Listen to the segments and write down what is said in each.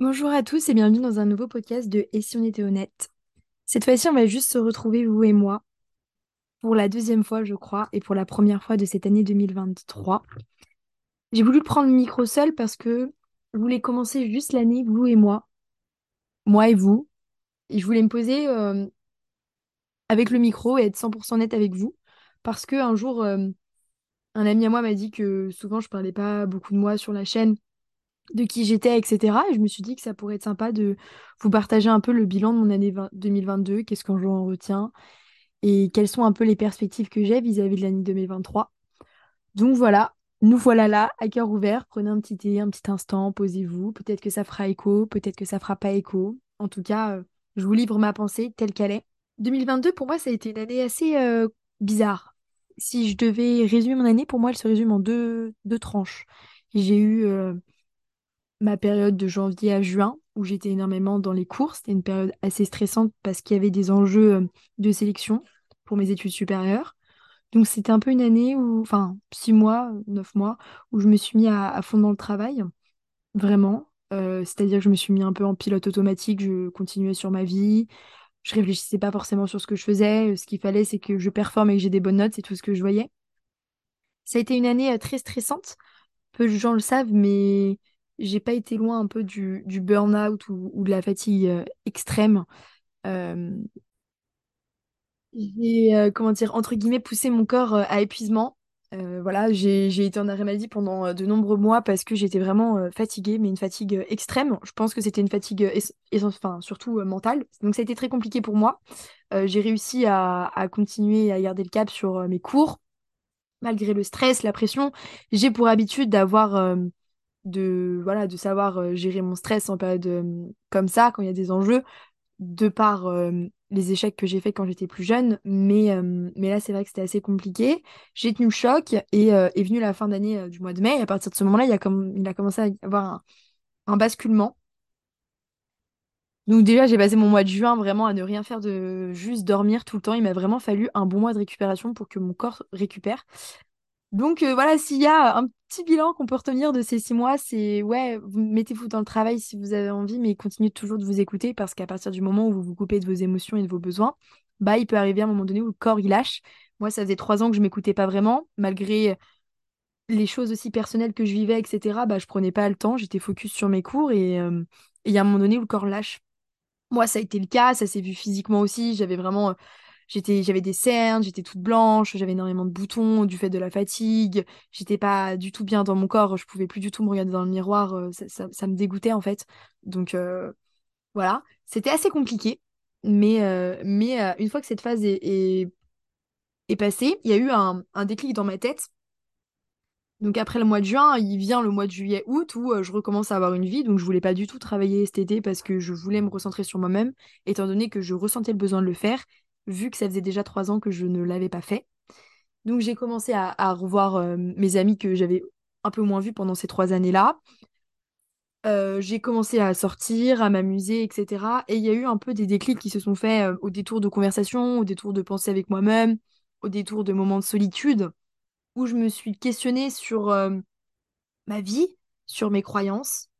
Bonjour à tous et bienvenue dans un nouveau podcast de Et si on était honnête? Cette fois-ci, on va juste se retrouver, vous et moi, pour la deuxième fois, je crois, et pour la première fois de cette année 2023. J'ai voulu prendre le micro seul parce que je voulais commencer juste l'année, vous et moi, moi et vous. Et je voulais me poser euh, avec le micro et être 100% net avec vous. Parce qu'un jour, euh, un ami à moi m'a dit que souvent je parlais pas beaucoup de moi sur la chaîne de qui j'étais, etc. Et je me suis dit que ça pourrait être sympa de vous partager un peu le bilan de mon année 2022, qu'est-ce que j'en retiens et quelles sont un peu les perspectives que j'ai vis-à-vis de l'année 2023. Donc voilà, nous voilà là, à cœur ouvert. Prenez un petit thé, un petit instant, posez-vous. Peut-être que ça fera écho, peut-être que ça fera pas écho. En tout cas, euh, je vous livre ma pensée telle qu'elle est. 2022, pour moi, ça a été une année assez euh, bizarre. Si je devais résumer mon année, pour moi, elle se résume en deux, deux tranches. J'ai eu euh, ma période de janvier à juin, où j'étais énormément dans les cours. C'était une période assez stressante parce qu'il y avait des enjeux euh, de sélection pour mes études supérieures. Donc c'était un peu une année où, enfin, six mois, neuf mois, où je me suis mis à, fond dans le travail, vraiment. Euh, c'est-à-dire que je me suis mis un peu en pilote automatique, je continuais sur ma vie, je réfléchissais pas forcément sur ce que je faisais. Ce qu'il fallait, c'est que je performe et que j'ai des bonnes notes, c'est tout ce que je voyais. Ça a été une année euh, très stressante. Peu de gens le savent, mais j'ai pas été loin un peu du, burn-out ou, de la fatigue euh, extrême. Euh, j'ai, euh, comment dire, entre guillemets, poussé mon corps à épuisement. voilà, j'ai, été en arrêt maladie pendant de nombreux mois parce que j'étais vraiment fatiguée, mais une fatigue extrême. Je pense que c'était une fatigue, enfin, surtout mentale. Donc ça a été très compliqué pour moi. j'ai réussi à continuer à garder le cap sur mes cours, malgré le stress, la pression. J'ai pour habitude d'avoir de voilà de savoir euh, gérer mon stress en période comme ça quand il y a des enjeux de par les échecs que j'ai fait quand j'étais plus jeune. Mais mais là c'est vrai que c'était assez compliqué. J'ai tenu le choc et est venue la fin d'année du mois de mai. À partir de ce moment-là il a comme il a commencé à y avoir un, un basculement. Donc déjà j'ai passé mon mois de juin vraiment à ne rien faire de juste dormir tout le temps. Il m'a vraiment fallu un bon mois de récupération pour que mon corps récupère donc euh, voilà, s'il y a un petit bilan qu'on peut retenir de ces six mois, c'est ouais, vous mettez-vous dans le travail si vous avez envie, mais continuez toujours de vous écouter parce qu'à partir du moment où vous vous coupez de vos émotions et de vos besoins, bah il peut arriver un moment donné où le corps il lâche. Moi, ça faisait trois ans que je m'écoutais pas vraiment, malgré les choses aussi personnelles que je vivais, etc. Bah je prenais pas le temps, j'étais focus sur mes cours et euh, il y a un moment donné où le corps lâche. Moi, ça a été le cas, ça s'est vu physiquement aussi. J'avais vraiment J'étais, j'avais des cernes, j'étais toute blanche, j'avais énormément de boutons du fait de la fatigue. J'étais pas du tout bien dans mon corps, je pouvais plus du tout me regarder dans le miroir, euh, ça, me dégoûtait en fait. Donc euh, voilà, c'était assez compliqué. Mais, euh, mais une fois que cette phase est, est, passée, il y a eu un, un, déclic dans ma tête. Donc après le mois de juin, il vient le mois de juillet, août où je recommence à avoir une vie. Donc je voulais pas du tout travailler cet été parce que je voulais me recentrer sur moi-même, étant donné que je ressentais le besoin de le faire vu que ça faisait déjà trois ans que je ne l'avais pas fait. Donc j'ai commencé à, revoir euh, mes amis que j'avais un peu moins vus pendant ces trois années-là. Euh, j'ai commencé à sortir, à m'amuser, etc. Et il y a eu un peu des déclics qui se sont faits euh, au détour de conversation, au détour de penser avec moi-même, au détour de moments de solitude, où je me suis questionnée sur ma vie, sur mes croyances,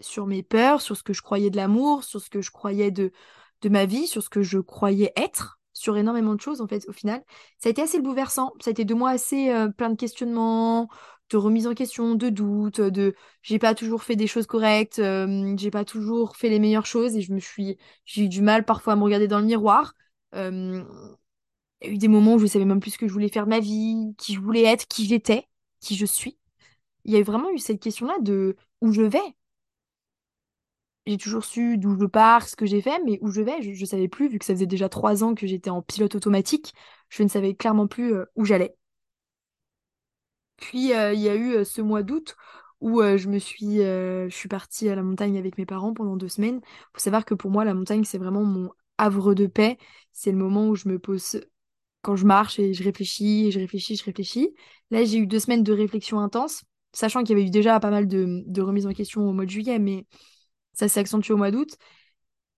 sur mes peurs, sur ce que je croyais de l'amour, sur ce que je croyais de, de ma vie, sur ce que je croyais être sur énormément de choses en fait au final. Ça a été assez bouleversant, ça a été deux mois assez euh, plein de questionnements, de remise en question, de doutes, de j'ai pas toujours fait des choses correctes, euh, j'ai pas toujours fait les meilleures choses et je me suis j'ai eu du mal parfois à me regarder dans le miroir. Il y a eu des moments où je savais même plus ce que je voulais faire de ma vie, qui je voulais être, qui j'étais, qui je suis. Il y a vraiment eu cette question-là de où je vais, j'ai toujours su d'où je pars, ce que j'ai fait, mais où je vais, je ne savais plus, vu que ça faisait déjà trois ans que j'étais en pilote automatique, je ne savais clairement plus euh, où j'allais. Puis euh, il y a eu euh, ce mois d'août où je me suis, je suis partie à la montagne avec mes parents pendant deux semaines. Il faut savoir que pour moi, la montagne, c'est vraiment mon havre de paix. C'est le moment où je me pose quand je marche et je réfléchis, et je réfléchis, je réfléchis. Là, j'ai eu deux semaines de réflexion intense, sachant qu'il y avait eu déjà pas mal de, de remises en question au mois de juillet, mais ça s'est accentué au mois d'août.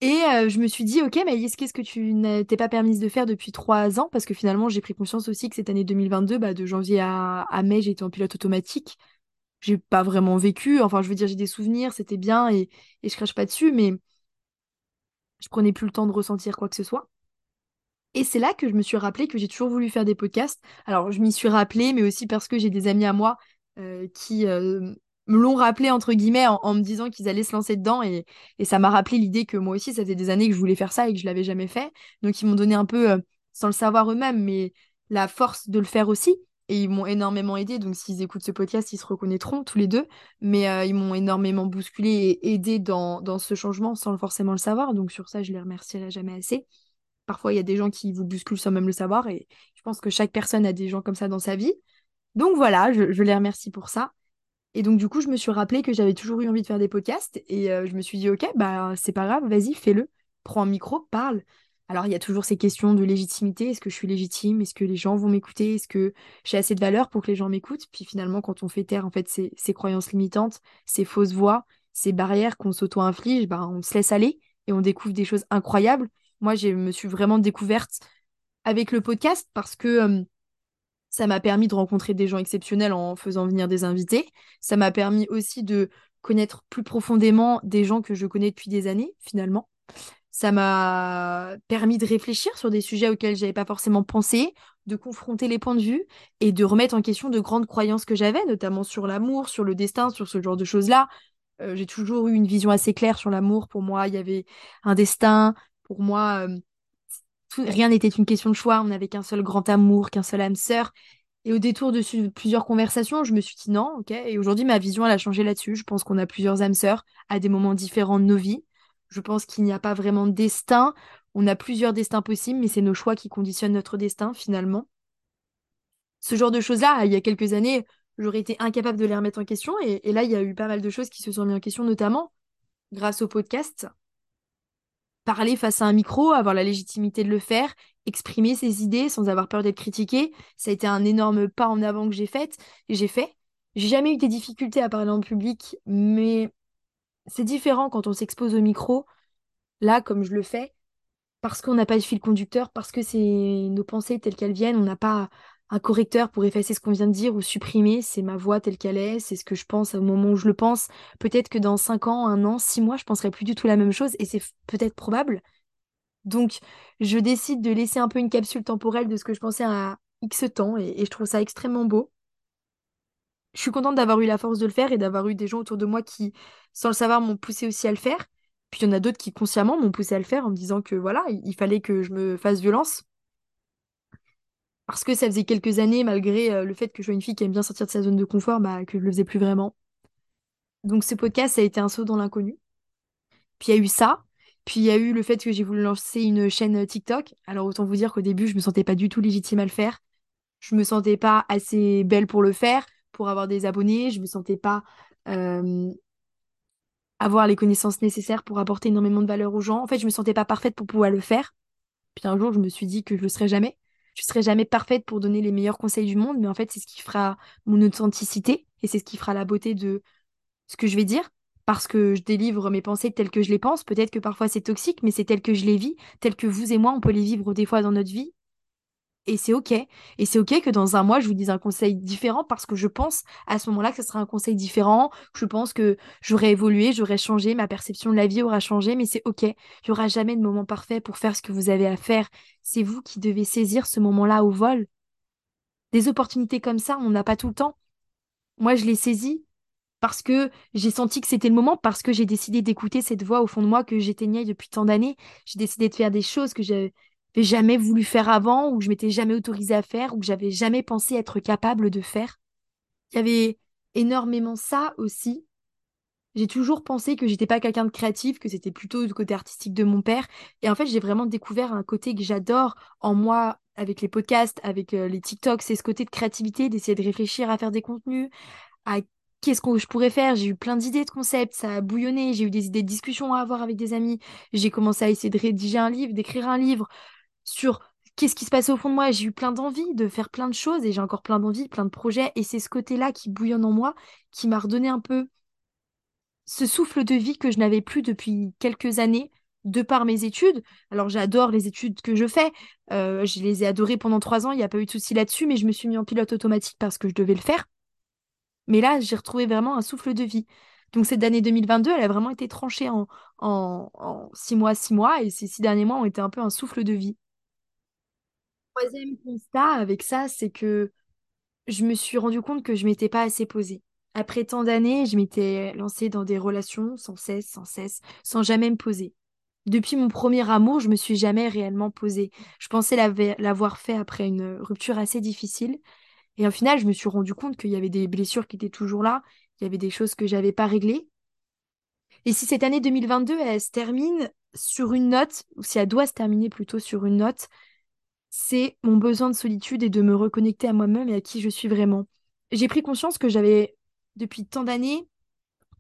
Et euh, je me suis dit, ok, mais qu'est-ce que tu n'étais pas permise de faire depuis trois ans? Parce que finalement, j'ai pris conscience aussi que cette année 2022, bah, de janvier à, mai, j'étais en pilote automatique. j'ai pas vraiment vécu. Enfin, je veux dire, j'ai des souvenirs, c'était bien et, et je crache pas dessus, mais je prenais plus le temps de ressentir quoi que ce soit. Et c'est là que je me suis rappelé que j'ai toujours voulu faire des podcasts. Alors, je m'y suis rappelé, mais aussi parce que j'ai des amis à moi euh, qui euh, me l'ont rappelé, entre guillemets, en, me disant qu'ils allaient se lancer dedans. Et, et ça m'a rappelé l'idée que moi aussi, ça des années que je voulais faire ça et que je l'avais jamais fait. Donc, ils m'ont donné un peu, euh, sans le savoir eux-mêmes, mais la force de le faire aussi. Et ils m'ont énormément aidé. Donc, s'ils écoutent ce podcast, ils se reconnaîtront tous les deux. Mais ils m'ont énormément bousculé et aidé dans, dans ce changement sans forcément le savoir. Donc, sur ça, je les remercierai jamais assez. Parfois, il y a des gens qui vous bousculent sans même le savoir et je pense que chaque personne a des gens comme ça dans sa vie. Donc voilà, je, les remercie pour ça. Et donc du coup, je me suis rappelé que j'avais toujours eu envie de faire des podcasts et euh, je me suis dit, ok, bah c'est pas grave, vas-y, fais-le. Prends un micro, parle. Alors il y a toujours ces questions de légitimité. Est-ce que je suis légitime? Est-ce que les gens vont m'écouter? Est-ce que j'ai assez de valeur pour que les gens m'écoutent? Puis finalement, quand on fait taire en fait ces, ces croyances limitantes, ces fausses voix, ces barrières qu'on s'auto-inflige, bah, on se laisse aller et on découvre des choses incroyables moi, je me suis vraiment découverte avec le podcast parce que ça m'a permis de rencontrer des gens exceptionnels en faisant venir des invités. Ça m'a permis aussi de connaître plus profondément des gens que je connais depuis des années, finalement. Ça m'a permis de réfléchir sur des sujets auxquels je n'avais pas forcément pensé, de confronter les points de vue et de remettre en question de grandes croyances que j'avais, notamment sur l'amour, sur le destin, sur ce genre de choses-là. Euh, j'ai toujours eu une vision assez claire sur l'amour. Pour moi, il y avait un destin, pour moi, euh, rien n'était une question de choix. On n'avait qu'un seul grand amour, qu'un seul âme sœur. Et au détour de plusieurs conversations, je me suis dit non, ok. Et aujourd'hui, ma vision, elle a changé là-dessus. Je pense qu'on a plusieurs âmes sœurs à des moments différents de nos vies. Je pense qu'il n'y a pas vraiment de destin. On a plusieurs destins possibles, mais c'est nos choix qui conditionnent notre destin finalement. Ce genre de choses-là, il y a quelques années, j'aurais été incapable de les remettre en question. Et, et là, il y a eu pas mal de choses qui se sont mises en question, notamment grâce au podcast parler face à un micro, avoir la légitimité de le faire, exprimer ses idées sans avoir peur d'être critiqué. Ça a été un énorme pas en avant que j'ai fait. J'ai fait. J'ai jamais eu des difficultés à parler en public, mais c'est différent quand on s'expose au micro. Là, comme je le fais, parce qu'on n'a pas de fil conducteur, parce que c'est nos pensées telles qu'elles viennent, on n'a pas un correcteur pour effacer ce qu'on vient de dire ou supprimer, c'est ma voix telle qu'elle est, c'est ce que je pense au moment où je le pense. Peut-être que dans 5 ans, un an, 6 mois, je penserai plus du tout la même chose et c'est peut-être probable. Donc, je décide de laisser un peu une capsule temporelle de ce que je pensais à X temps et, et je trouve ça extrêmement beau. Je suis contente d'avoir eu la force de le faire et d'avoir eu des gens autour de moi qui, sans le savoir, m'ont poussé aussi à le faire. Puis il y en a d'autres qui consciemment m'ont poussé à le faire en me disant que voilà, il fallait que je me fasse violence parce que ça faisait quelques années, malgré euh, le fait que je sois une fille qui aime bien sortir de sa zone de confort, bah, que je le faisais plus vraiment. Donc ce podcast, ça a été un saut dans l'inconnu. Puis il y a eu ça. Puis il y a eu le fait que j'ai voulu lancer une chaîne euh, TikTok. Alors autant vous dire qu'au début, je me sentais pas du tout légitime à le faire. Je me sentais pas assez belle pour le faire, pour avoir des abonnés. Je me sentais pas avoir les connaissances nécessaires pour apporter énormément de valeur aux gens. En fait, je me sentais pas parfaite pour pouvoir le faire. Puis un jour, je me suis dit que je le serais jamais je serai jamais parfaite pour donner les meilleurs conseils du monde, mais en fait, c'est ce qui fera mon authenticité et c'est ce qui fera la beauté de ce que je vais dire. Parce que je délivre mes pensées telles que je les pense. Peut-être que parfois c'est toxique, mais c'est tel que je les vis, tel que vous et moi, on peut les vivre des fois dans notre vie. Et c'est OK. Et c'est OK que dans un mois, je vous dise un conseil différent parce que je pense à ce moment-là que ce sera un conseil différent. Je pense que j'aurais évolué, j'aurais changé, ma perception de la vie aura changé, mais c'est OK. Il n'y aura jamais de moment parfait pour faire ce que vous avez à faire. C'est vous qui devez saisir ce moment-là au vol. Des opportunités comme ça, on n'a pas tout le temps. Moi, je l'ai saisi parce que j'ai senti que c'était le moment, parce que j'ai décidé d'écouter cette voix au fond de moi que j'éteignais depuis tant d'années. J'ai décidé de faire des choses que j'ai jamais voulu faire avant, ou je m'étais jamais autorisée à faire, ou que j'avais jamais pensé être capable de faire. Il y avait énormément ça aussi. J'ai toujours pensé que j'étais pas quelqu'un de créatif, que c'était plutôt du côté artistique de mon père. Et en fait, j'ai vraiment découvert un côté que j'adore en moi avec les podcasts, avec euh, les TikToks, c'est ce côté de créativité, d'essayer de réfléchir à faire des contenus, à qu'est-ce que je pourrais faire J'ai eu plein d'idées de concepts, ça a bouillonné, j'ai eu des idées de discussion à avoir avec des amis, j'ai commencé à essayer de rédiger un livre, d'écrire un livre, sur qu'est-ce qui se passait au fond de moi. J'ai eu plein d'envie de faire plein de choses et j'ai encore plein d'envie, plein de projets. Et c'est ce côté-là qui bouillonne en moi qui m'a redonné un peu ce souffle de vie que je n'avais plus depuis quelques années de par mes études. Alors j'adore les études que je fais. Euh, je les ai adorées pendant trois ans. Il n'y a pas eu de souci là-dessus, mais je me suis mis en pilote automatique parce que je devais le faire. Mais là, j'ai retrouvé vraiment un souffle de vie. Donc cette année 2022, elle a vraiment été tranchée en, six mois, six mois, et ces six derniers mois ont été un peu un souffle de vie. Troisième constat avec ça, c'est que je me suis rendu compte que je m'étais pas assez posée. Après tant d'années, je m'étais lancée dans des relations sans cesse, sans cesse, sans jamais me poser. Depuis mon premier amour, je me suis jamais réellement posée. Je pensais l'avoir fait après une rupture assez difficile. Et au final, je me suis rendu compte qu'il y avait des blessures qui étaient toujours là, il y avait des choses que j'avais pas réglées. Et si cette année 2022, elle se termine sur une note, ou si elle doit se terminer plutôt sur une note, c'est mon besoin de solitude et de me reconnecter à moi-même et à qui je suis vraiment. J'ai pris conscience que j'avais, depuis tant d'années,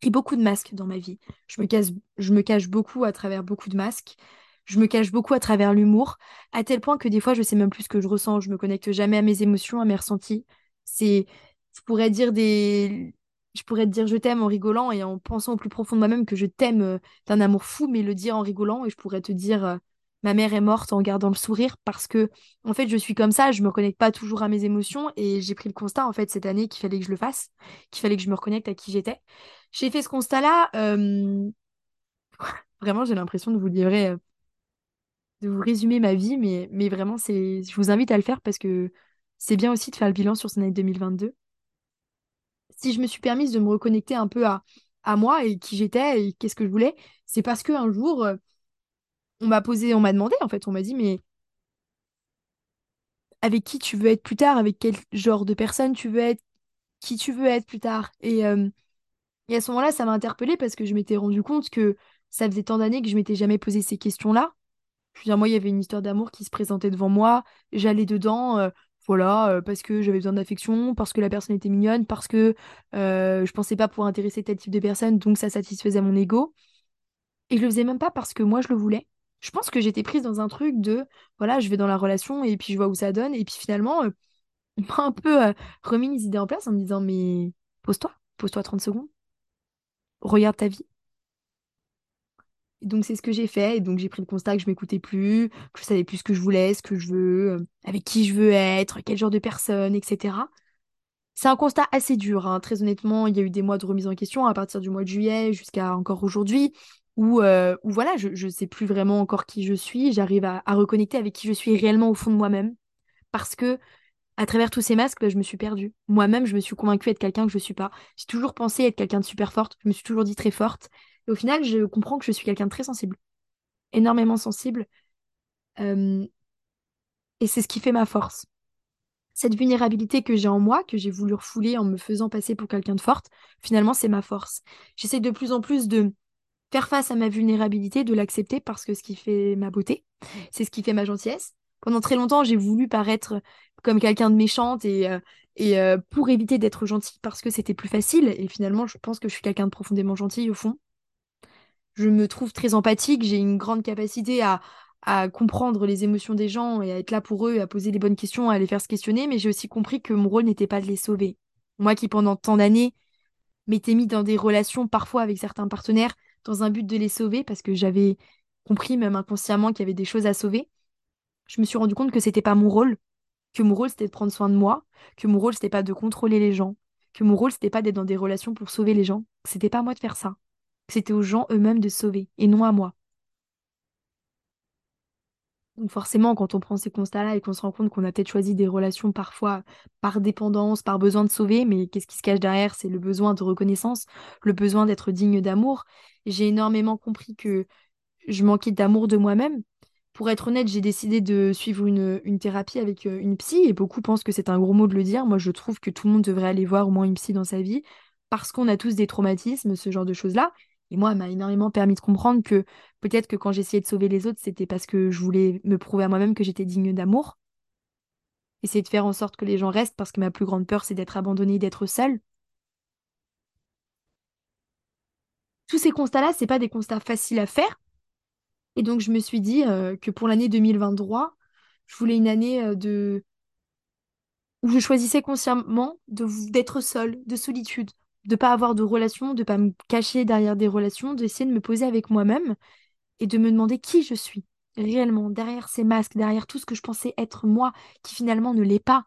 pris beaucoup de masques dans ma vie. Je me cache, je me cache beaucoup à travers beaucoup de masques. Je me cache beaucoup à travers l'humour, à tel point que des fois, je sais même plus ce que je ressens. Je me connecte jamais à mes émotions, à mes ressentis. C'est, je pourrais dire des, je pourrais te dire je t'aime en rigolant et en pensant au plus profond de moi-même que je t'aime euh, d'un amour fou, mais le dire en rigolant. Et je pourrais te dire euh, ma mère est morte en gardant le sourire parce que, en fait, je suis comme ça. Je me connecte pas toujours à mes émotions et j'ai pris le constat en fait cette année qu'il fallait que je le fasse, qu'il fallait que je me reconnecte à qui j'étais. J'ai fait ce constat-là. euh, Vraiment, j'ai l'impression de vous livrer, euh, de vous résumer ma vie, mais, vraiment, c'est, je vous invite à le faire parce que c'est bien aussi de faire le bilan sur cette année 2022. Si je me suis permise de me reconnecter un peu à, moi et qui j'étais et qu'est-ce que je voulais, c'est parce qu'un jour, euh, on m'a posé, on m'a demandé, en fait, on m'a dit, mais avec qui tu veux être plus tard? Avec quel genre de personne tu veux être? Qui tu veux être plus tard? Et, et à ce moment-là, ça m'a interpellée parce que je m'étais rendu compte que ça faisait tant d'années que je m'étais jamais posé ces questions-là Je veux dire, moi, il y avait une histoire d'amour qui se présentait devant moi. J'allais dedans, voilà, parce que j'avais besoin d'affection, parce que la personne était mignonne, parce que je pensais pas pouvoir intéresser tel type de personne, donc ça satisfaisait mon ego. Et je le faisais même pas parce que moi, je le voulais. Je pense que j'étais prise dans un truc de, voilà, je vais dans la relation et puis je vois où ça donne. Et puis finalement, euh, on m'a un peu euh, remis les idées en place en me disant, mais pose-toi, pose-toi 30 secondes, regarde ta vie. Et donc c'est ce que j'ai fait. Et donc j'ai pris le constat que je m'écoutais plus, que je savais plus ce que je voulais, ce que je veux, euh, avec qui je veux être, quel genre de personne, etc. C'est un constat assez dur, hein. Très honnêtement, il y a eu des mois de remise en question à partir du mois de juillet jusqu'à encore aujourd'hui, où, voilà, je ne sais plus vraiment encore qui je suis. J'arrive à, à reconnecter avec qui je suis réellement au fond de moi-même. Parce que à travers tous ces masques, bah, je me suis perdue. Moi-même, je me suis convaincue être quelqu'un que je ne suis pas. J'ai toujours pensé être quelqu'un de super forte. Je me suis toujours dit très forte. Et au final, je comprends que je suis quelqu'un de très sensible énormément sensible. et c'est ce qui fait ma force. Cette vulnérabilité que j'ai en moi, que j'ai voulu refouler en me faisant passer pour quelqu'un de forte, finalement, c'est ma force. J'essaie de plus en plus de faire face à ma vulnérabilité, de l'accepter parce que ce qui fait ma beauté, c'est ce qui fait ma gentillesse. Pendant très longtemps, j'ai voulu paraître comme quelqu'un de méchante et, euh, euh, pour éviter d'être gentille parce que c'était plus facile. Et finalement, je pense que je suis quelqu'un de profondément gentil au fond. je me trouve très empathique, j'ai une grande capacité à, à comprendre les émotions des gens et à être là pour eux, à poser les bonnes questions, à les faire se questionner, mais j'ai aussi compris que mon rôle n'était pas de les sauver. Moi qui, pendant tant d'années, m'étais mis dans des relations parfois avec certains partenaires dans un but de les sauver, parce que j'avais compris même inconsciemment qu'il y avait des choses à sauver, je me suis rendu compte que c'était pas mon rôle, que mon rôle c'était de prendre soin de moi, que mon rôle c'était pas de contrôler les gens, que mon rôle c'était pas d'être dans des relations pour sauver les gens, c'était pas à moi de faire ça. C'était aux gens eux-mêmes de sauver et non à moi. Donc forcément, quand on prend ces constats-là et qu'on se rend compte qu'on a peut-être choisi des relations parfois par dépendance, par besoin de sauver, mais qu'est-ce qui se cache derrière? C'est le besoin de reconnaissance, le besoin d'être digne d'amour. J'ai énormément compris que je manquais d'amour de moi-même. Pour être honnête, j'ai décidé de suivre une, une thérapie avec euh, une psy et beaucoup pensent que c'est un gros mot de le dire. Moi, je trouve que tout le monde devrait aller voir au moins une psy dans sa vie parce qu'on a tous des traumatismes, ce genre de choses-là. Et moi, elle m'a énormément permis de comprendre que peut-être que quand j'essayais de sauver les autres, c'était parce que je voulais me prouver à moi-même que j'étais digne d'amour. Essayer de faire en sorte que les gens restent parce que ma plus grande peur, c'est d'être abandonnée, d'être seule. Tous ces constats-là, c'est pas des constats faciles à faire. Et donc, je me suis dit euh, que pour l'année 2023, je voulais une année euh, de où je choisissais consciemment d'être seule, de solitude, de pas avoir de relations, de pas me cacher derrière des relations, d'essayer de me poser avec moi-même et de me demander qui je suis réellement derrière ces masques, derrière tout ce que je pensais être moi, qui finalement ne l'est pas.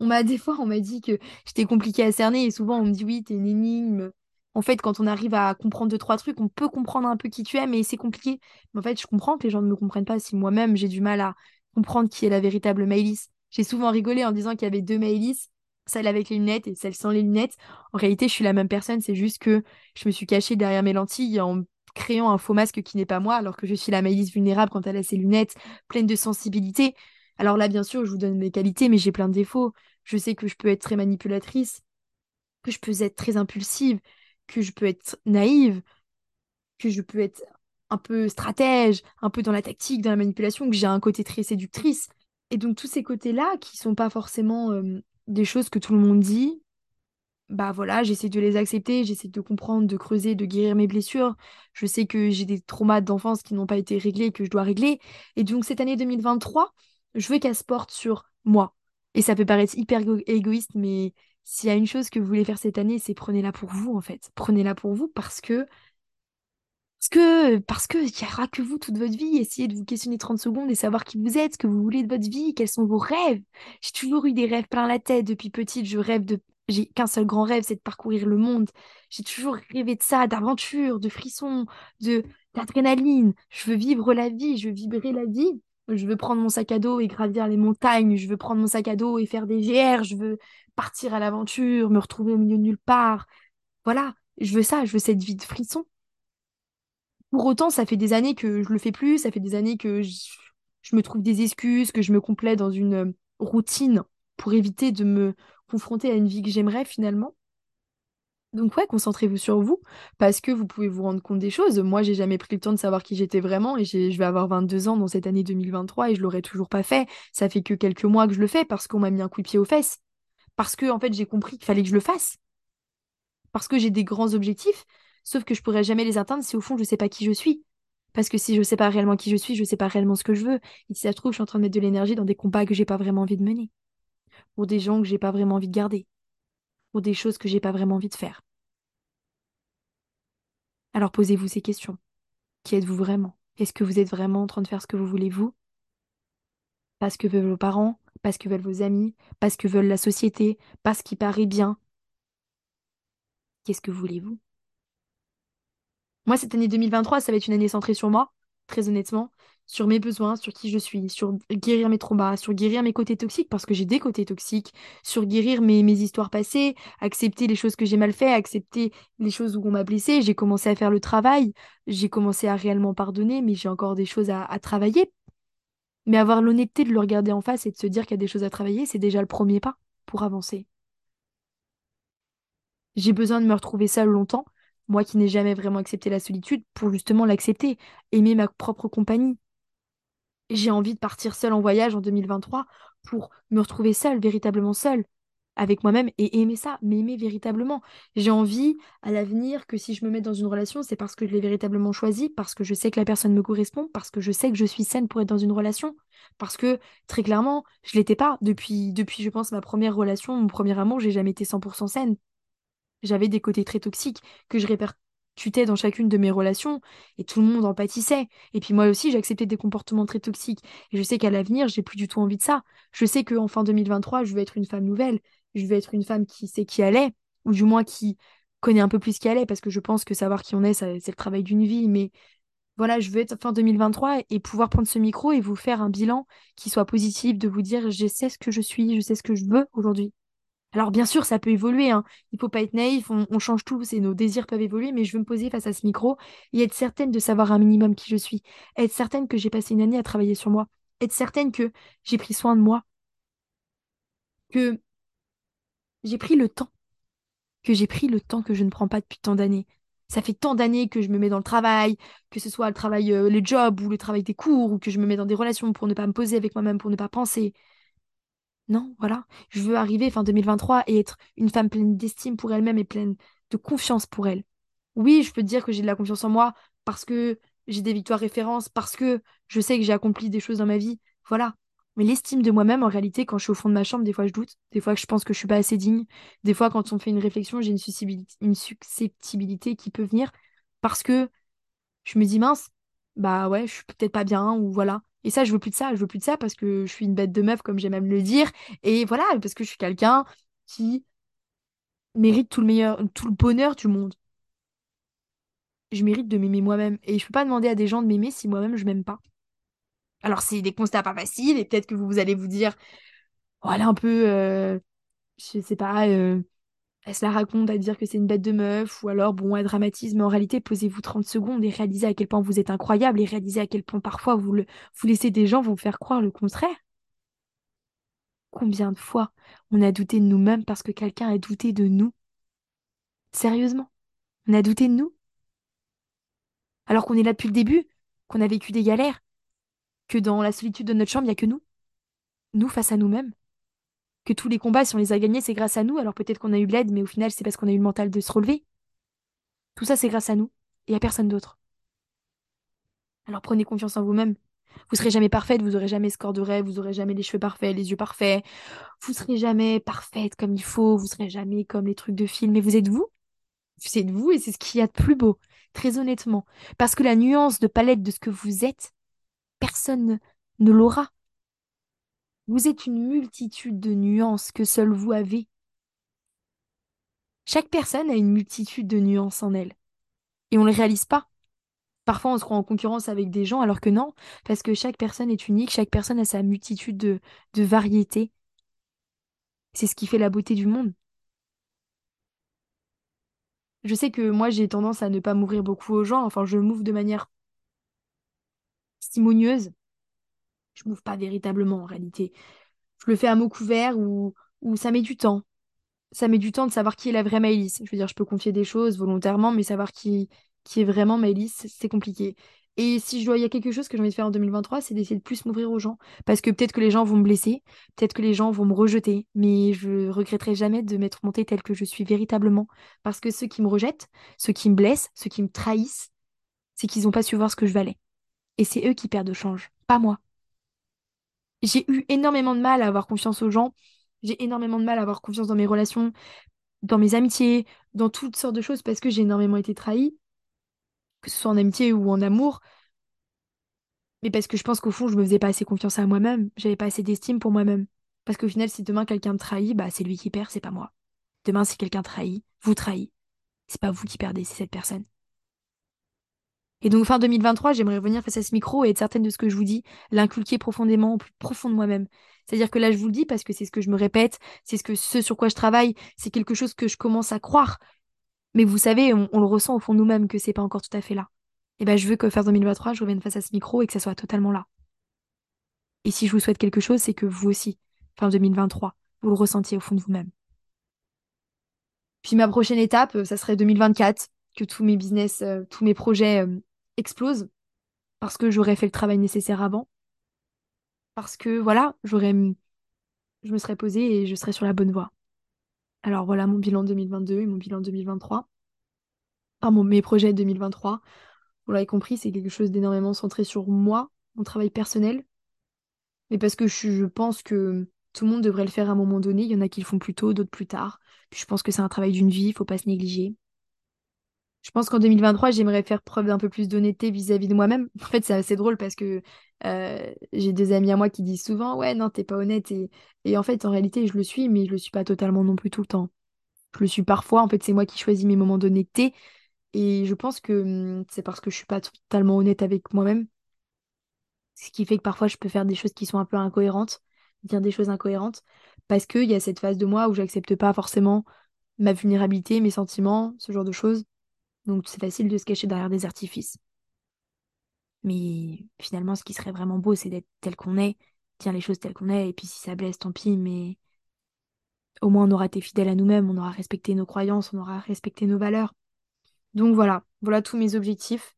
On m'a des fois, on m'a dit que j'étais compliquée à cerner et souvent on me dit oui, t'es une énigme. En fait, quand on arrive à comprendre deux, trois trucs, on peut comprendre un peu qui tu es, mais c'est compliqué. En fait, je comprends que les gens ne me comprennent pas si moi-même j'ai du mal à comprendre qui est la véritable Maëlys. J'ai souvent rigolé en disant qu'il y avait deux Maëlys, celle avec les lunettes et celle sans les lunettes. En réalité, je suis la même personne, c'est juste que je me suis cachée derrière mes lentilles en créant un faux masque qui n'est pas moi, alors que je suis la Maëlys vulnérable quand elle a ses lunettes, pleine de sensibilité. Alors là, bien sûr, je vous donne mes qualités, mais j'ai plein de défauts. Je sais que je peux être très manipulatrice, que je peux être très impulsive, que je peux être naïve, que je peux être un peu stratège, un peu dans la tactique, dans la manipulation, que j'ai un côté très séductrice. Et donc tous ces côtés-là, qui sont pas forcément euh, des choses que tout le monde dit, bah voilà, j'essaie de les accepter, j'essaie de comprendre, de creuser, de guérir mes blessures. Je sais que j'ai des traumas d'enfance qui n'ont pas été réglés, que je dois régler. Et donc cette année 2023, je veux qu'elle se porte sur moi. Et ça peut paraître hyper égoïste, mais s'il y a une chose que vous voulez faire cette année, c'est prenez-la pour vous, en fait. Prenez-la pour vous parce que parce que parce que il n'y aura que vous toute votre vie. Essayez de vous questionner 30 secondes et savoir qui vous êtes, ce que vous voulez de votre vie, quels sont vos rêves. J'ai toujours eu des rêves plein la tête depuis petite. Je rêve de j'ai qu'un seul grand rêve, c'est de parcourir le monde. J'ai toujours rêvé de ça, d'aventure, de frissons, de d'adrénaline. Je veux vivre la vie, je veux vibrer la vie. Je veux prendre mon sac à dos et gravir les montagnes. Je veux prendre mon sac à dos et faire des GR. Je veux partir à l'aventure, me retrouver au milieu de nulle part. Voilà, je veux ça, je veux cette vie de frisson. Pour autant, ça fait des années que je le fais plus, ça fait des années que je, me trouve des excuses, que je me complais dans une euh, routine pour éviter de me confronter à une vie que j'aimerais finalement. Donc ouais, concentrez-vous sur vous, parce que vous pouvez vous rendre compte des choses. Moi, j'ai jamais pris le temps de savoir qui j'étais vraiment, et je vais avoir 22 ans dans cette année 2023, et je l'aurais toujours pas fait. Ça fait que quelques mois que je le fais, parce qu'on m'a mis un coup de pied aux fesses. Parce que, en fait, j'ai compris qu'il fallait que je le fasse. Parce que j'ai des grands objectifs, sauf que je pourrais jamais les atteindre si au fond je sais pas qui je suis. Parce que si je sais pas réellement qui je suis, je sais pas réellement ce que je veux. Et si ça se trouve, je suis en train de mettre de l'énergie dans des combats que j'ai pas vraiment envie de mener. Pour des gens que j'ai pas vraiment envie de garder ou des choses que j'ai pas vraiment envie de faire. Alors posez-vous ces questions. Qui êtes-vous vraiment? Est-ce que vous êtes vraiment en train de faire ce que vous voulez vous? Parce que veulent vos parents, parce que veulent vos amis, parce que veulent la société, parce qu'il paraît bien. Qu'est-ce que voulez-vous? Moi, cette année 2023, ça va être une année centrée sur moi, très honnêtement sur mes besoins, sur qui je suis, sur guérir mes traumas, sur guérir mes côtés toxiques, parce que j'ai des côtés toxiques, sur guérir mes, histoires passées, accepter les choses que j'ai mal fait, accepter les choses où on m'a blessé. J'ai commencé à faire le travail, j'ai commencé à réellement pardonner, mais j'ai encore des choses à, à travailler. Mais avoir l'honnêteté de le regarder en face et de se dire qu'il y a des choses à travailler, c'est déjà le premier pas pour avancer. J'ai besoin de me retrouver seule longtemps, moi qui n'ai jamais vraiment accepté la solitude, pour justement l'accepter, aimer ma propre compagnie, j'ai envie de partir seule en voyage en 2023 pour me retrouver seule, véritablement seule avec moi-même et aimer ça, m'aimer véritablement. J'ai envie à l'avenir que si je me mets dans une relation, c'est parce que je l'ai véritablement choisi, parce que je sais que la personne me correspond, parce que je sais que je suis saine pour être dans une relation, parce que très clairement, je l'étais pas depuis depuis je pense ma première relation, mon premier amour, j'ai jamais été 100% saine. J'avais des côtés très toxiques que je réper tutais dans chacune de mes relations et tout le monde en pâtissait. Et puis moi aussi, j'acceptais des comportements très toxiques. Et je sais qu'à l'avenir, j'ai plus du tout envie de ça. Je sais qu'en fin 2023, je vais être une femme nouvelle. Je vais être une femme qui sait qui elle est, ou du moins qui connaît un peu plus qui elle est, parce que je pense que savoir qui on est, c'est le travail d'une vie. Mais voilà, je veux être fin 2023 et pouvoir prendre ce micro et vous faire un bilan qui soit positif, de vous dire je sais ce que je suis, je sais ce que je veux aujourd'hui. Alors bien sûr, ça peut évoluer, hein. il faut pas être naïf, on, change tout, et nos désirs peuvent évoluer, mais je veux me poser face à ce micro et être certaine de savoir un minimum qui je suis, être certaine que j'ai passé une année à travailler sur moi, être certaine que j'ai pris soin de moi, que j'ai pris le temps, que j'ai pris le temps que je ne prends pas depuis tant d'années. Ça fait tant d'années que je me mets dans le travail, que ce soit le travail, euh, les jobs ou le travail des cours, ou que je me mets dans des relations pour ne pas me poser avec moi-même, pour ne pas penser. Non, voilà. Je veux arriver fin 2023 et être une femme pleine d'estime pour elle-même et pleine de confiance pour elle. Oui, je peux dire que j'ai de la confiance en moi parce que j'ai des victoires références, parce que je sais que j'ai accompli des choses dans ma vie. Voilà. Mais l'estime de moi-même, en réalité, quand je suis au fond de ma chambre, des fois je doute, des fois je pense que je suis pas assez digne, des fois quand on fait une réflexion, j'ai une, une susceptibilité qui peut venir parce que je me dis mince, bah ouais, je suis peut-être pas bien, ou voilà. Et ça, je veux plus de ça. Je veux plus de ça parce que je suis une bête de meuf, comme j'aime à me le dire. Et voilà, parce que je suis quelqu'un qui mérite tout le meilleur, tout le bonheur du monde. Je mérite de m'aimer moi-même. Et je peux pas demander à des gens de m'aimer si moi-même je m'aime pas. Alors, c'est des constats pas faciles, et peut-être que vous, allez vous dire, voilà, un peu, euh, je sais pas, euh, elle se la raconte à dire que c'est une bête de meuf, ou alors, bon, elle dramatise, mais en réalité, posez-vous 30 secondes et réalisez à quel point vous êtes incroyable, et réalisez à quel point parfois vous, vous laissez des gens vous faire croire le contraire. Combien de fois on a douté de nous-mêmes parce que quelqu'un a douté de nous? Sérieusement? On a douté de nous? Alors qu'on est là depuis le début, qu'on a vécu des galères, que dans la solitude de notre chambre, il n'y a que nous? Nous face à nous-mêmes? Que tous les combats, si on les a gagnés, c'est grâce à nous. Alors peut-être qu'on a eu de l'aide, mais au final, c'est parce qu'on a eu le mental de se relever. Tout ça, c'est grâce à nous et à personne d'autre. Alors prenez confiance en vous-même. Vous serez jamais parfaite, vous aurez jamais ce corps de rêve, vous aurez jamais les cheveux parfaits, les yeux parfaits. Vous serez jamais parfaite comme il faut, vous serez jamais comme les trucs de film. Mais vous êtes vous. Vous êtes vous et c'est ce qu'il y a de plus beau, très honnêtement. Parce que la nuance de palette de ce que vous êtes, personne ne l'aura. Vous êtes une multitude de nuances que seul vous avez. Chaque personne a une multitude de nuances en elle. Et on ne le réalise pas. Parfois, on se croit en concurrence avec des gens, alors que non, parce que chaque personne est unique, chaque personne a sa multitude de, variétés. C'est ce qui fait la beauté du monde. Je sais que moi, j'ai tendance à ne pas m'ouvrir beaucoup aux gens, enfin, je m'ouvre de manière simonieuse. Je m'ouvre pas véritablement en réalité. Je le fais à mots couverts ou, ça met du temps. Ça met du temps de savoir qui est la vraie Maëlys. Je veux dire, je peux confier des choses volontairement, mais savoir qui, qui est vraiment Maëlys, c'est compliqué. Et si je dois, il y a quelque chose que j'ai envie de faire en 2023, c'est d'essayer de plus m'ouvrir aux gens. Parce que peut-être que les gens vont me blesser, peut-être que les gens vont me rejeter, mais je regretterai jamais de m'être montée telle que je suis véritablement. Parce que ceux qui me rejettent, ceux qui me blessent, ceux qui me trahissent, c'est qu'ils n'ont pas su voir ce que je valais. Et c'est eux qui perdent de change, pas moi. J'ai eu énormément de mal à avoir confiance aux gens. J'ai énormément de mal à avoir confiance dans mes relations, dans mes amitiés, dans toutes sortes de choses parce que j'ai énormément été trahie, que ce soit en amitié ou en amour. Mais parce que je pense qu'au fond, je me faisais pas assez confiance à moi-même. J'avais pas assez d'estime pour moi-même. Parce qu'au final, si demain quelqu'un me trahit, bah c'est lui qui perd, c'est pas moi. Demain, si quelqu'un trahit, vous trahit, c'est pas vous qui perdez, c'est cette personne. Et donc fin 2023, j'aimerais revenir face à ce micro et être certaine de ce que je vous dis, l'inculquer profondément au plus profond de moi-même. C'est-à-dire que là, je vous le dis parce que c'est ce que je me répète, c'est ce que ce sur quoi je travaille, c'est quelque chose que je commence à croire. Mais vous savez, on, le ressent au fond de nous-mêmes que c'est pas encore tout à fait là. Et ben, je veux que fin 2023, je revienne face à ce micro et que ça soit totalement là. Et si je vous souhaite quelque chose, c'est que vous aussi, fin 2023, vous le ressentiez au fond de vous-même. Puis ma prochaine étape, ça serait 2024, que tous mes business, euh, tous mes projets euh, explose parce que j'aurais fait le travail nécessaire avant. Parce que voilà, j'aurais je me serais posée et je serais sur la bonne voie. Alors voilà mon bilan 2022 et mon bilan 2023. Enfin, mes projets 2023. Vous l'avez compris, c'est quelque chose d'énormément centré sur moi, mon travail personnel. Mais parce que je, je, pense que tout le monde devrait le faire à un moment donné. Il y en a qui le font plus tôt, d'autres plus tard. Puis je pense que c'est un travail d'une vie, il faut pas se négliger. Je pense qu'en 2023, j'aimerais faire preuve d'un peu plus d'honnêteté vis-à-vis de moi-même. En fait, c'est assez drôle parce que euh, j'ai des amis à moi qui disent souvent Ouais, non, t'es pas honnête. Et, et en fait, en réalité, je le suis, mais je le suis pas totalement non plus tout le temps. Je le suis parfois. En fait, c'est moi qui choisis mes moments d'honnêteté. Et je pense que hum, c'est parce que je suis pas totalement honnête avec moi-même. Ce qui fait que parfois, je peux faire des choses qui sont un peu incohérentes, dire des choses incohérentes, parce qu'il y a cette phase de moi où j'accepte pas forcément ma vulnérabilité, mes sentiments, ce genre de choses. Donc c'est facile de se cacher derrière des artifices. Mais finalement, ce qui serait vraiment beau, c'est d'être tel qu'on est, dire les choses telles qu'on est, et puis si ça blesse, tant pis, mais au moins on aura été fidèle à nous-mêmes, on aura respecté nos croyances, on aura respecté nos valeurs. Donc voilà, voilà tous mes objectifs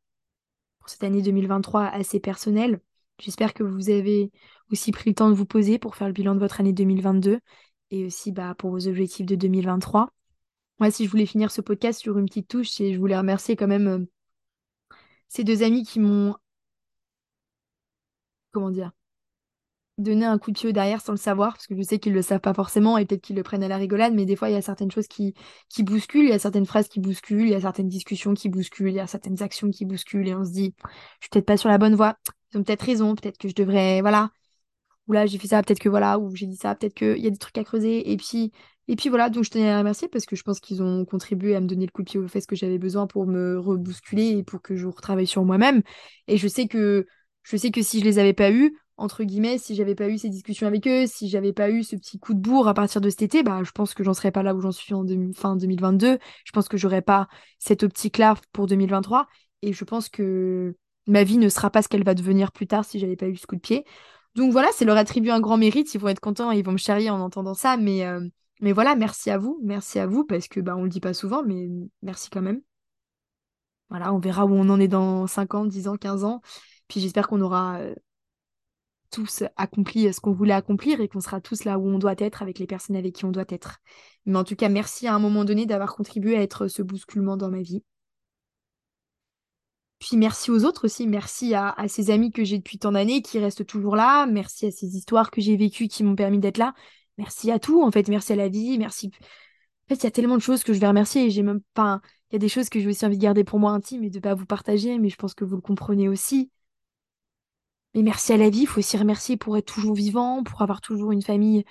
pour cette année 2023 assez personnelle. J'espère que vous avez aussi pris le temps de vous poser pour faire le bilan de votre année 2022 et aussi bah, pour vos objectifs de 2023. Moi, si je voulais finir ce podcast sur une petite touche, et je voulais remercier quand même euh, ces deux amis qui m'ont, comment dire, donné un coup de pied derrière sans le savoir, parce que je sais qu'ils le savent pas forcément et peut-être qu'ils le prennent à la rigolade, mais des fois, il y a certaines choses qui, qui bousculent, il y a certaines phrases qui bousculent, il y a certaines discussions qui bousculent, il y a certaines actions qui bousculent, et on se dit, je suis peut-être pas sur la bonne voie, ils ont peut-être raison, peut-être que je devrais, voilà, ou là j'ai fait ça, peut-être que voilà, ou j'ai dit ça, peut-être qu'il y a des trucs à creuser. Et puis, et puis voilà, donc je tenais à les remercier parce que je pense qu'ils ont contribué à me donner le coup de pied aux fesses que j'avais besoin pour me rebousculer et pour que je retravaille sur moi-même. Et je sais que je sais que si je les avais pas eus, entre guillemets, si j'avais pas eu ces discussions avec eux, si j'avais pas eu ce petit coup de bourre à partir de cet été, bah je pense que j'en serais pas là où j'en suis en fin 2022. Je pense que j'aurais pas cette optique-là pour 2023. Et je pense que ma vie ne sera pas ce qu'elle va devenir plus tard si j'avais pas eu ce coup de pied. Donc voilà, c'est leur attribuer un grand mérite. Ils vont être contents et ils vont me charrier en entendant ça. Mais, euh, mais voilà, merci à vous. Merci à vous parce que bah, on le dit pas souvent, mais merci quand même. Voilà, on verra où on en est dans 5 ans, 10 ans, 15 ans. Puis j'espère qu'on aura euh, tous accompli ce qu'on voulait accomplir et qu'on sera tous là où on doit être avec les personnes avec qui on doit être. Mais en tout cas, merci à un moment donné d'avoir contribué à être ce bousculement dans ma vie. Puis merci aux autres aussi, merci à, ces amis que j'ai depuis tant d'années qui restent toujours là, merci à ces histoires que j'ai vécues qui m'ont permis d'être là, merci à tout en fait, merci à la vie, merci. En fait, il y a tellement de choses que je vais remercier et j'ai même pas. Il y a des choses que j'ai aussi envie de garder pour moi intime et de pas vous partager, mais je pense que vous le comprenez aussi. Mais merci à la vie, il faut aussi remercier pour être toujours vivant, pour avoir toujours une famille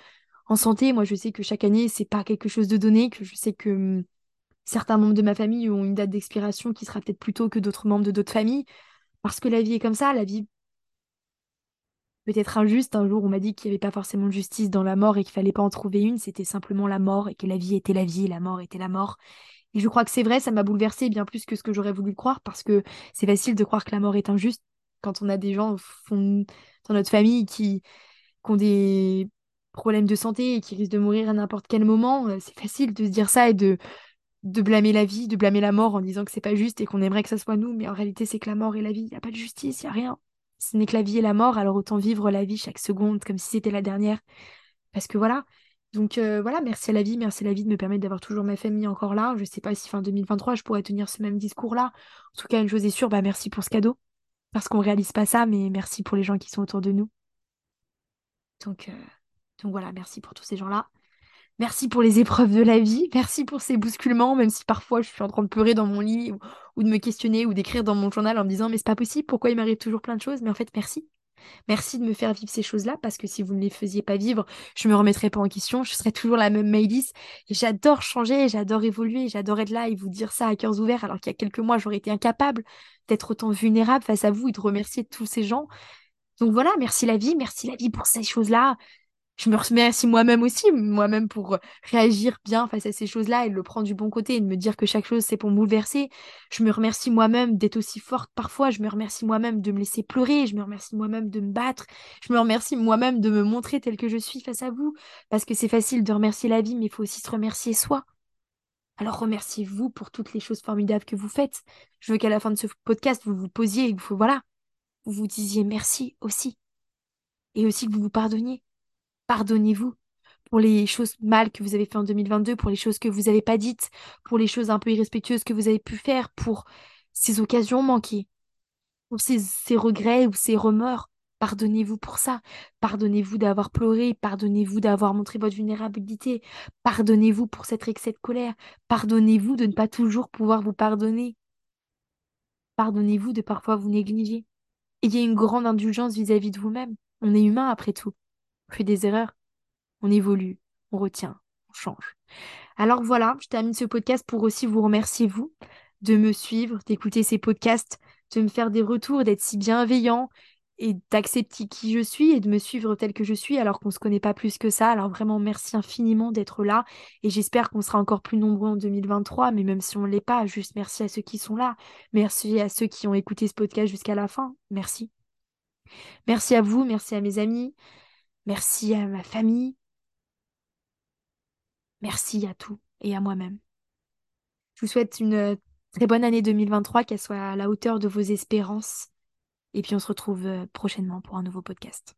en santé. Moi, je sais que chaque année, c'est pas quelque chose de donné, que je sais que hum, certains membres de ma famille ont une date d'expiration qui sera peut-être plus tôt que d'autres membres de d'autres familles. Parce que la vie est comme ça, la vie peut être injuste. Un jour, on m'a dit qu'il n'y avait pas forcément de justice dans la mort et qu'il fallait pas en trouver une, c'était simplement la mort et que la vie était la vie et la mort était la mort. Et je crois que c'est vrai, ça m'a bouleversée bien plus que ce que j'aurais voulu croire parce que c'est facile de croire que la mort est injuste quand on a des gens fond, dans notre famille qui, qui ont des problèmes de santé et qui risquent de mourir à n'importe quel moment. Euh, c'est facile de se dire ça et de de blâmer la vie, de blâmer la mort en disant que c'est pas juste et qu'on aimerait que ça soit nous, mais en réalité c'est que la mort et la vie, il n'y a pas de justice, il n'y a rien. Ce n'est que la vie et la mort, alors autant vivre la vie chaque seconde comme si c'était la dernière. Parce que voilà. Donc euh, voilà, merci à la vie, merci à la vie de me permettre d'avoir toujours ma famille encore là. Je sais pas si fin 2023 je pourrais tenir ce même discours-là. En tout cas, une chose est sûre, bah merci pour ce cadeau. Parce qu'on réalise pas ça, mais merci pour les gens qui sont autour de nous. Donc, euh, donc voilà, merci pour tous ces gens-là. Merci pour les épreuves de la vie, merci pour ces bousculements, même si parfois je suis en train de pleurer dans mon lit ou, de me questionner ou d'écrire dans mon journal en me disant mais c'est pas possible, pourquoi il m'arrive toujours plein de choses? Mais en fait, merci. Merci de me faire vivre ces choses-là parce que si vous ne les faisiez pas vivre, je me remettrais pas en question, je serais toujours la même Maëlys. J'adore changer, j'adore évoluer, j'adore être là et vous dire ça à cœurs ouverts alors qu'il y a quelques mois, j'aurais été incapable d'être autant vulnérable face à vous et de remercier tous ces gens. Donc voilà, merci la vie, merci la vie pour ces choses-là je me remercie moi-même aussi, moi-même pour réagir bien face à ces choses-là et le prendre du bon côté et de me dire que chaque chose c'est pour me bouleverser. Je me remercie moi-même d'être aussi forte parfois, je me remercie moi-même de me laisser pleurer, je me remercie moi-même de me battre, je me remercie moi-même de me montrer tel que je suis face à vous parce que c'est facile de remercier la vie mais il faut aussi se remercier soi. Alors remerciez-vous pour toutes les choses formidables que vous faites. Je veux qu'à la fin de ce podcast, vous vous posiez et que vous, voilà, vous vous disiez merci aussi. Et aussi que vous vous pardonniez pardonnez-vous pour les choses mal que vous avez fait en 2022, pour les choses que vous n'avez pas dites, pour les choses un peu irrespectueuses que vous avez pu faire, pour ces occasions manquées, pour ces, regrets ou ces remords. Pardonnez-vous pour ça. Pardonnez-vous d'avoir pleuré. Pardonnez-vous d'avoir montré votre vulnérabilité. Pardonnez-vous pour cette excès de colère. Pardonnez-vous de ne pas toujours pouvoir vous pardonner. Pardonnez-vous de parfois vous négliger. Ayez une grande indulgence vis-à-vis -vis de vous-même. On est humain après tout fait des erreurs, on évolue, on retient, on change. Alors voilà, je termine ce podcast pour aussi vous remercier, vous, de me suivre, d'écouter ces podcasts, de me faire des retours, d'être si bienveillant et d'accepter qui je suis et de me suivre tel que je suis alors qu'on ne se connaît pas plus que ça. Alors vraiment, merci infiniment d'être là et j'espère qu'on sera encore plus nombreux en 2023, mais même si on ne l'est pas, juste merci à ceux qui sont là. Merci à ceux qui ont écouté ce podcast jusqu'à la fin. Merci. Merci à vous, merci à mes amis, Merci à ma famille. Merci à tout et à moi-même. Je vous souhaite une euh, très bonne année 2023, qu'elle soit à la hauteur de vos espérances. Et puis on se retrouve euh, prochainement pour un nouveau podcast.